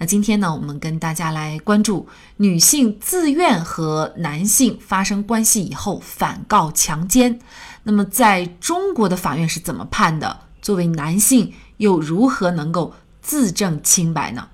那今天呢，我们跟大家来关注女性自愿和男性发生关系以后反告强奸。那么在中国的法院是怎么判的？作为男性又如何能够自证清白呢？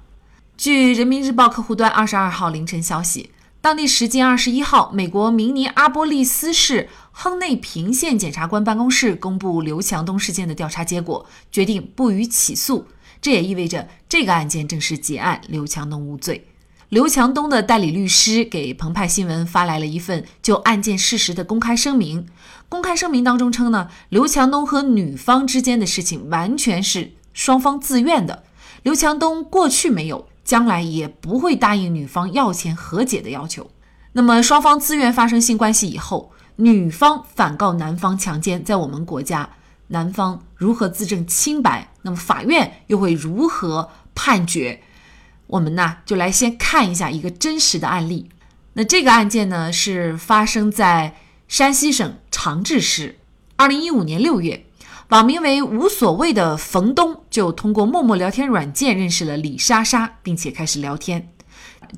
据人民日报客户端二十二号凌晨消息，当地时间二十一号，美国明尼阿波利斯市亨内平县检察官办公室公布刘强东事件的调查结果，决定不予起诉。这也意味着这个案件正式结案，刘强东无罪。刘强东的代理律师给澎湃新闻发来了一份就案件事实的公开声明。公开声明当中称呢，刘强东和女方之间的事情完全是双方自愿的。刘强东过去没有，将来也不会答应女方要钱和解的要求。那么双方自愿发生性关系以后，女方反告男方强奸，在我们国家。男方如何自证清白？那么法院又会如何判决？我们呢就来先看一下一个真实的案例。那这个案件呢是发生在山西省长治市。二零一五年六月，网名为“无所谓”的冯东就通过陌陌聊天软件认识了李莎莎，并且开始聊天。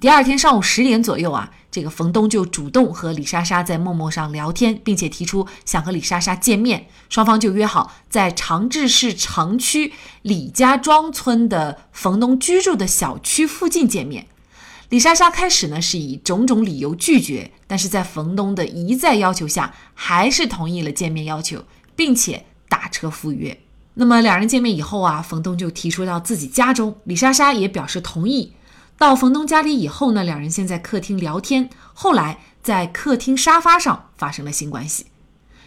第二天上午十点左右啊。这个冯东就主动和李莎莎在陌陌上聊天，并且提出想和李莎莎见面，双方就约好在长治市城区李家庄村的冯东居住的小区附近见面。李莎莎开始呢是以种种理由拒绝，但是在冯东的一再要求下，还是同意了见面要求，并且打车赴约。那么两人见面以后啊，冯东就提出到自己家中，李莎莎也表示同意。到冯东家里以后呢，两人先在客厅聊天，后来在客厅沙发上发生了性关系。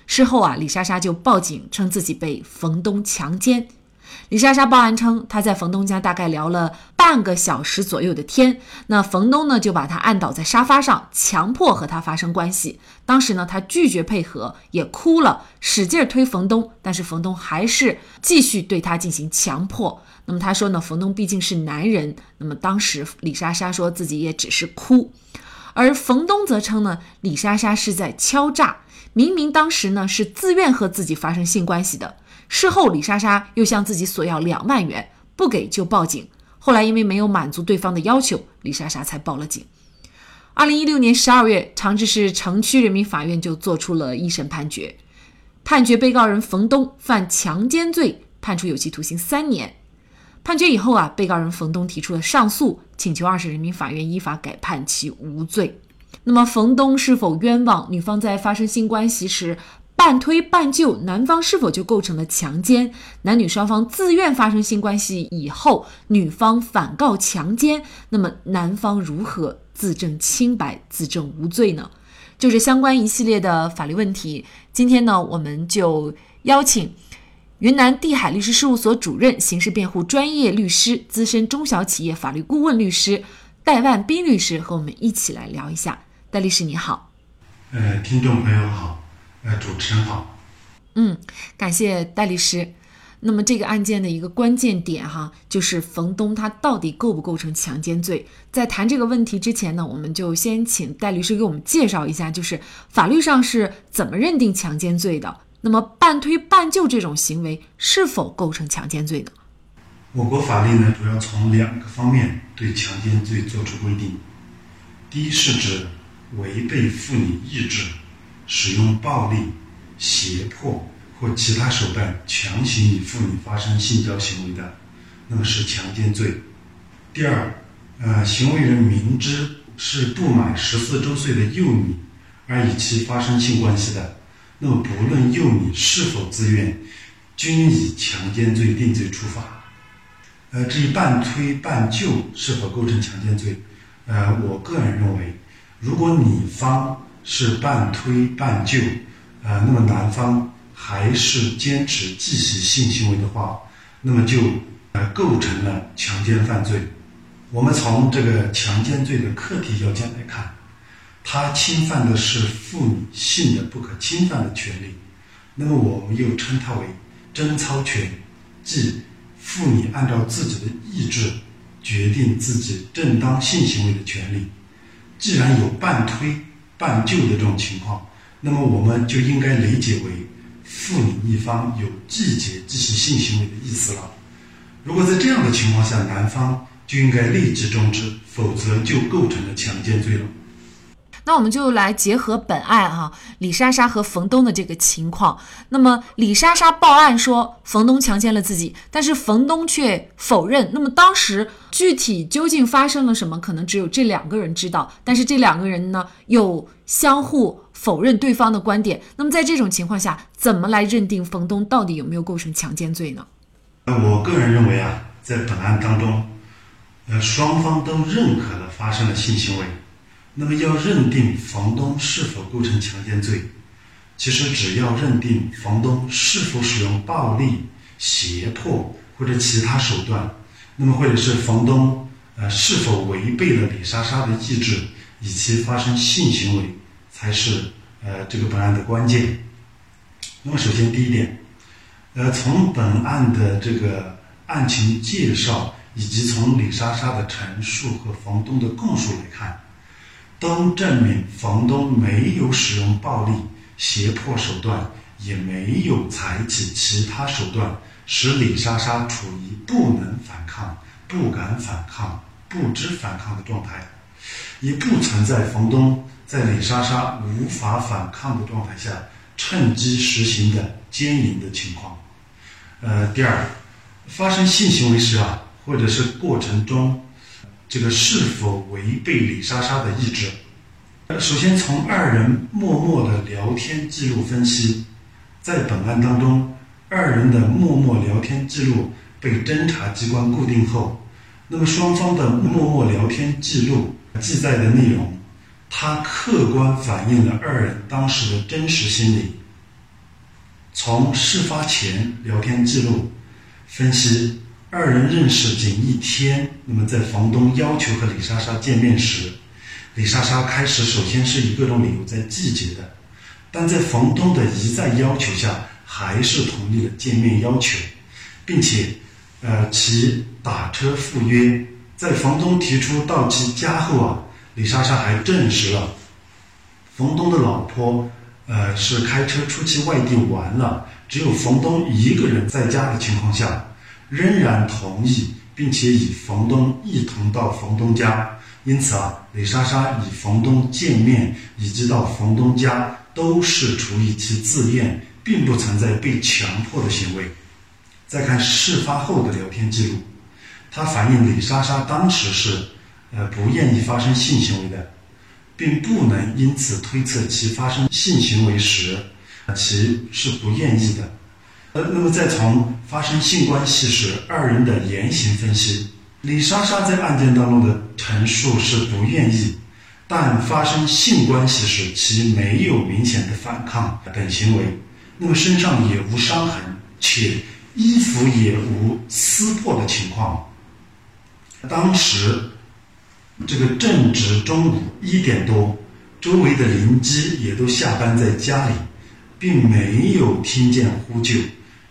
事后啊，李莎莎就报警称自己被冯东强奸。李莎莎报案称，她在冯东家大概聊了半个小时左右的天，那冯东呢就把她按倒在沙发上，强迫和她发生关系。当时呢，她拒绝配合，也哭了，使劲推冯东，但是冯东还是继续对她进行强迫。那么她说呢，冯东毕竟是男人。那么当时李莎莎说自己也只是哭，而冯东则称呢，李莎莎是在敲诈，明明当时呢是自愿和自己发生性关系的。事后，李莎莎又向自己索要两万元，不给就报警。后来因为没有满足对方的要求，李莎莎才报了警。二零一六年十二月，长治市城区人民法院就作出了一审判决，判决被告人冯东犯强奸罪，判处有期徒刑三年。判决以后啊，被告人冯东提出了上诉，请求二审人民法院依法改判其无罪。那么，冯东是否冤枉？女方在发生性关系时？半推半就，男方是否就构成了强奸？男女双方自愿发生性关系以后，女方反告强奸，那么男方如何自证清白、自证无罪呢？就是相关一系列的法律问题。今天呢，我们就邀请云南地海律师事务所主任、刑事辩护专业律师、资深中小企业法律顾问律师戴万斌律师和我们一起来聊一下。戴律师你好，呃，听众朋友好。呃，主持人好。嗯，感谢戴律师。那么这个案件的一个关键点哈，就是冯东他到底构不构成强奸罪？在谈这个问题之前呢，我们就先请戴律师给我们介绍一下，就是法律上是怎么认定强奸罪的？那么半推半就这种行为是否构成强奸罪呢？我国法律呢，主要从两个方面对强奸罪作出规定。第一是指违背妇女意志。使用暴力、胁迫或其他手段强行与妇女发生性交行为的，那么是强奸罪。第二，呃，行为人明知是不满十四周岁的幼女而与其发生性关系的，那么不论幼女是否自愿，均以强奸罪定罪处罚。呃，至于半推半就是否构成强奸罪，呃，我个人认为，如果女方。是半推半就，呃，那么男方还是坚持继续性行为的话，那么就呃构成了强奸犯罪。我们从这个强奸罪的客体要件来看，他侵犯的是妇女性的不可侵犯的权利，那么我们又称它为贞操权，即妇女按照自己的意志决定自己正当性行为的权利。既然有半推半旧的这种情况，那么我们就应该理解为妇女一方有拒绝继续性行为的意思了。如果在这样的情况下，男方就应该立即终止，否则就构成了强奸罪了。那我们就来结合本案哈，李莎莎和冯东的这个情况。那么李莎莎报案说冯东强奸了自己，但是冯东却否认。那么当时具体究竟发生了什么，可能只有这两个人知道。但是这两个人呢，又相互否认对方的观点。那么在这种情况下，怎么来认定冯东到底有没有构成强奸罪呢？我个人认为啊，在本案当中，呃，双方都认可了发生了性行为。那么要认定房东是否构成强奸罪，其实只要认定房东是否使用暴力、胁迫或者其他手段，那么或者是房东呃是否违背了李莎莎的意志，以其发生性行为，才是呃这个本案的关键。那么首先第一点，呃从本案的这个案情介绍以及从李莎莎的陈述和房东的供述来看。都证明房东没有使用暴力、胁迫手段，也没有采取其他手段，使李莎莎处于不能反抗、不敢反抗、不知反抗的状态，也不存在房东在李莎莎无法反抗的状态下趁机实行的奸淫的情况。呃，第二，发生性行为时啊，或者是过程中。这个是否违背李莎莎的意志？首先从二人默默的聊天记录分析，在本案当中，二人的默默聊天记录被侦查机关固定后，那么双方的默默聊天记录记载的内容，它客观反映了二人当时的真实心理。从事发前聊天记录分析。二人认识仅一天，那么在房东要求和李莎莎见面时，李莎莎开始首先是以各种理由在拒绝的，但在房东的一再要求下，还是同意了见面要求，并且，呃，其打车赴约。在房东提出到其家后啊，李莎莎还证实了，房东的老婆，呃，是开车出去外地玩了，只有房东一个人在家的情况下。仍然同意，并且与房东一同到房东家，因此啊，李莎莎与房东见面以及到房东家都是出于其自愿，并不存在被强迫的行为。再看事发后的聊天记录，他反映李莎莎当时是，呃，不愿意发生性行为的，并不能因此推测其发生性行为时，其是不愿意的。呃，那么再从发生性关系时二人的言行分析，李莎莎在案件当中的陈述是不愿意，但发生性关系时其没有明显的反抗等行为，那么身上也无伤痕，且衣服也无撕破的情况。当时这个正值中午一点多，周围的邻居也都下班在家里，并没有听见呼救。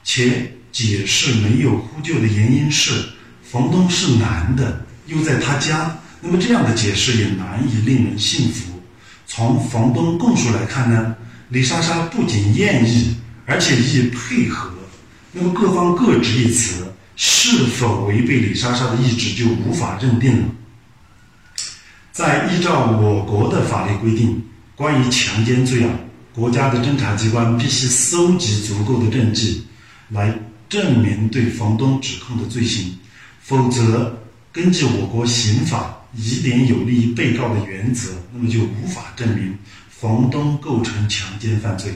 且解释没有呼救的原因是房东是男的，又在他家。那么这样的解释也难以令人信服。从房东供述来看呢，李莎莎不仅愿意，而且亦配合。那么各方各执一词，是否违背李莎莎的意志就无法认定了。在依照我国的法律规定，关于强奸罪啊，国家的侦查机关必须搜集足够的证据。来证明对房东指控的罪行，否则根据我国刑法疑点有利于被告的原则，那么就无法证明房东构成强奸犯罪。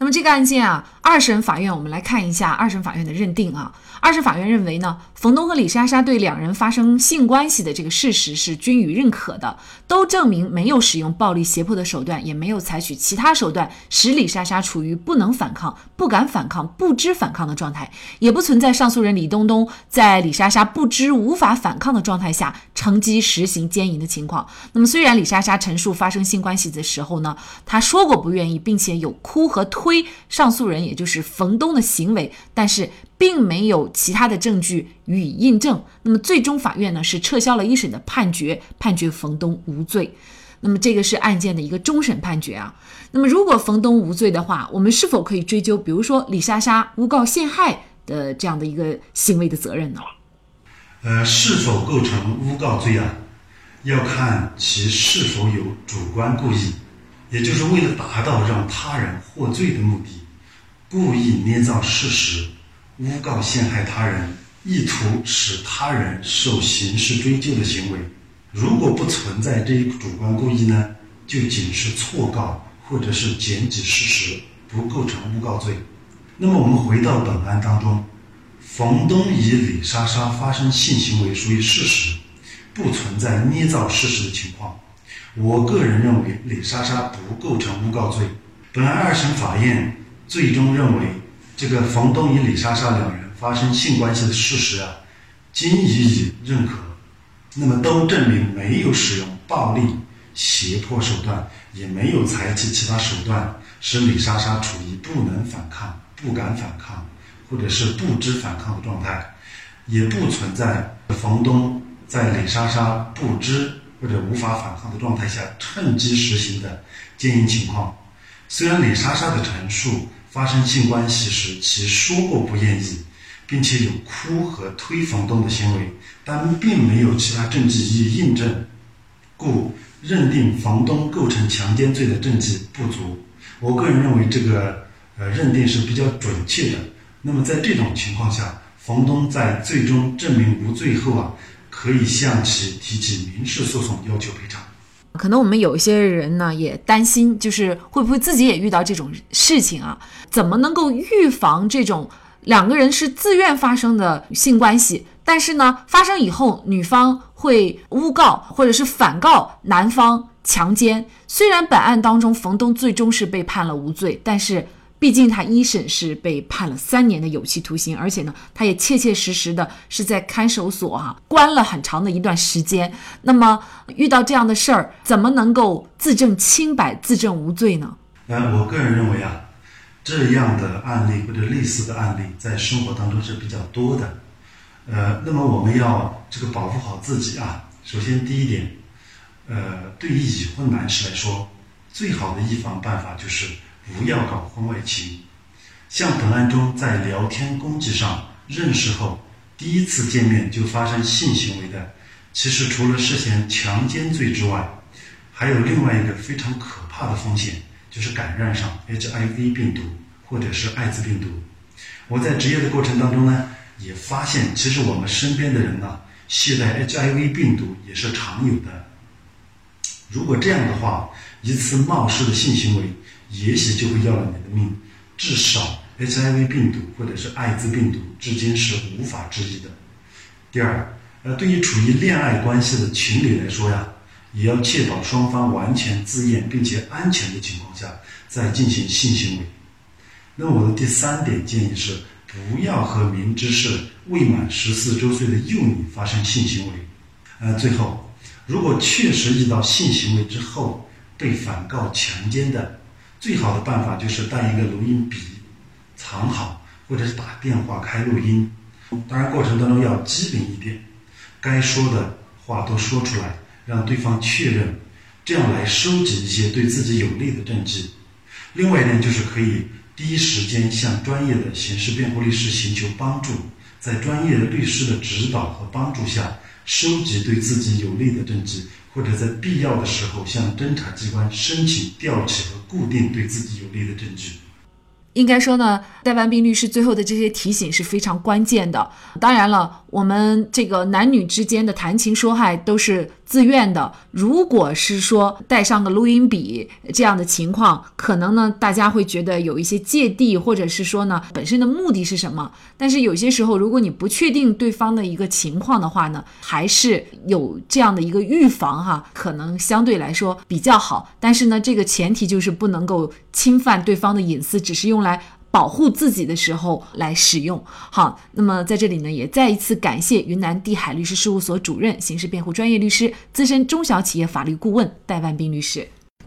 那么这个案件啊，二审法院我们来看一下二审法院的认定啊。二审法院认为呢，冯东和李莎莎对两人发生性关系的这个事实是均予认可的，都证明没有使用暴力胁迫的手段，也没有采取其他手段使李莎莎处于不能反抗、不敢反抗、不知反抗的状态，也不存在上诉人李东东在李莎莎不知无法反抗的状态下乘机实行奸淫的情况。那么，虽然李莎莎陈述发生性关系的时候呢，她说过不愿意，并且有哭和推归上诉人，也就是冯东的行为，但是。并没有其他的证据予以印证，那么最终法院呢是撤销了一审的判决，判决冯东无罪。那么这个是案件的一个终审判决啊。那么如果冯东无罪的话，我们是否可以追究，比如说李莎莎诬告陷害的这样的一个行为的责任呢？呃，是否构成诬告罪啊？要看其是否有主观故意，也就是为了达到让他人获罪的目的，故意捏造事实。诬告陷害他人，意图使他人受刑事追究的行为，如果不存在这一主观故意呢，就仅是错告或者是检举事实，不构成诬告罪。那么我们回到本案当中，冯东与李莎莎发生性行为属于事实，不存在捏造事实的情况。我个人认为李莎莎不构成诬告罪。本案二审法院最终认为。这个房东与李莎莎两人发生性关系的事实啊，经予以认可，那么都证明没有使用暴力胁迫手段，也没有采取其他手段使李莎莎处于不能反抗、不敢反抗或者是不知反抗的状态，也不存在房东在李莎莎不知或者无法反抗的状态下趁机实行的奸淫情况。虽然李莎莎的陈述。发生性关系时，其说过不愿意，并且有哭和推房东的行为，但并没有其他证据予以印证，故认定房东构成强奸罪的证据不足。我个人认为这个呃认定是比较准确的。那么在这种情况下，房东在最终证明无罪后啊，可以向其提起民事诉讼，要求赔偿。可能我们有一些人呢也担心，就是会不会自己也遇到这种事情啊？怎么能够预防这种两个人是自愿发生的性关系，但是呢发生以后女方会诬告或者是反告男方强奸？虽然本案当中冯东最终是被判了无罪，但是。毕竟他一审是被判了三年的有期徒刑，而且呢，他也切切实实的是在看守所啊关了很长的一段时间。那么遇到这样的事儿，怎么能够自证清白、自证无罪呢？呃，我个人认为啊，这样的案例或者类似的案例在生活当中是比较多的。呃，那么我们要这个保护好自己啊。首先第一点，呃，对于已婚男士来说，最好的预防办法就是。不要搞婚外情，像本案中在聊天工具上认识后，第一次见面就发生性行为的，其实除了涉嫌强奸罪之外，还有另外一个非常可怕的风险，就是感染上 HIV 病毒或者是艾滋病毒。我在执业的过程当中呢，也发现其实我们身边的人呢，携带 HIV 病毒也是常有的。如果这样的话，一次冒失的性行为。也许就会要了你的命，至少 HIV 病毒或者是艾滋病毒，至今是无法治愈的。第二，呃，对于处于恋爱关系的情侣来说呀，也要确保双方完全自愿并且安全的情况下再进行性行为。那我的第三点建议是，不要和明知是未满十四周岁的幼女发生性行为。呃，最后，如果确实遇到性行为之后被反告强奸的，最好的办法就是带一个录音笔，藏好，或者是打电话开录音。当然，过程当中要机灵一点，该说的话都说出来，让对方确认，这样来收集一些对自己有利的证据。另外一点就是可以第一时间向专业的刑事辩护律师寻求帮助，在专业的律师的指导和帮助下，收集对自己有利的证据。或者在必要的时候向侦查机关申请调取和固定对自己有利的证据。应该说呢，戴万斌律师最后的这些提醒是非常关键的。当然了，我们这个男女之间的谈情说爱都是自愿的。如果是说带上个录音笔这样的情况，可能呢大家会觉得有一些芥蒂，或者是说呢本身的目的是什么？但是有些时候，如果你不确定对方的一个情况的话呢，还是有这样的一个预防哈，可能相对来说比较好。但是呢，这个前提就是不能够侵犯对方的隐私，只是用来。保护自己的时候来使用。好，那么在这里呢，也再一次感谢云南地海律师事务所主任、刑事辩护专业律师、资深中小企业法律顾问戴万斌律师。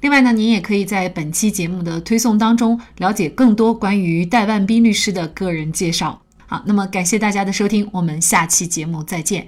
另外呢，您也可以在本期节目的推送当中了解更多关于戴万斌律师的个人介绍。好，那么感谢大家的收听，我们下期节目再见。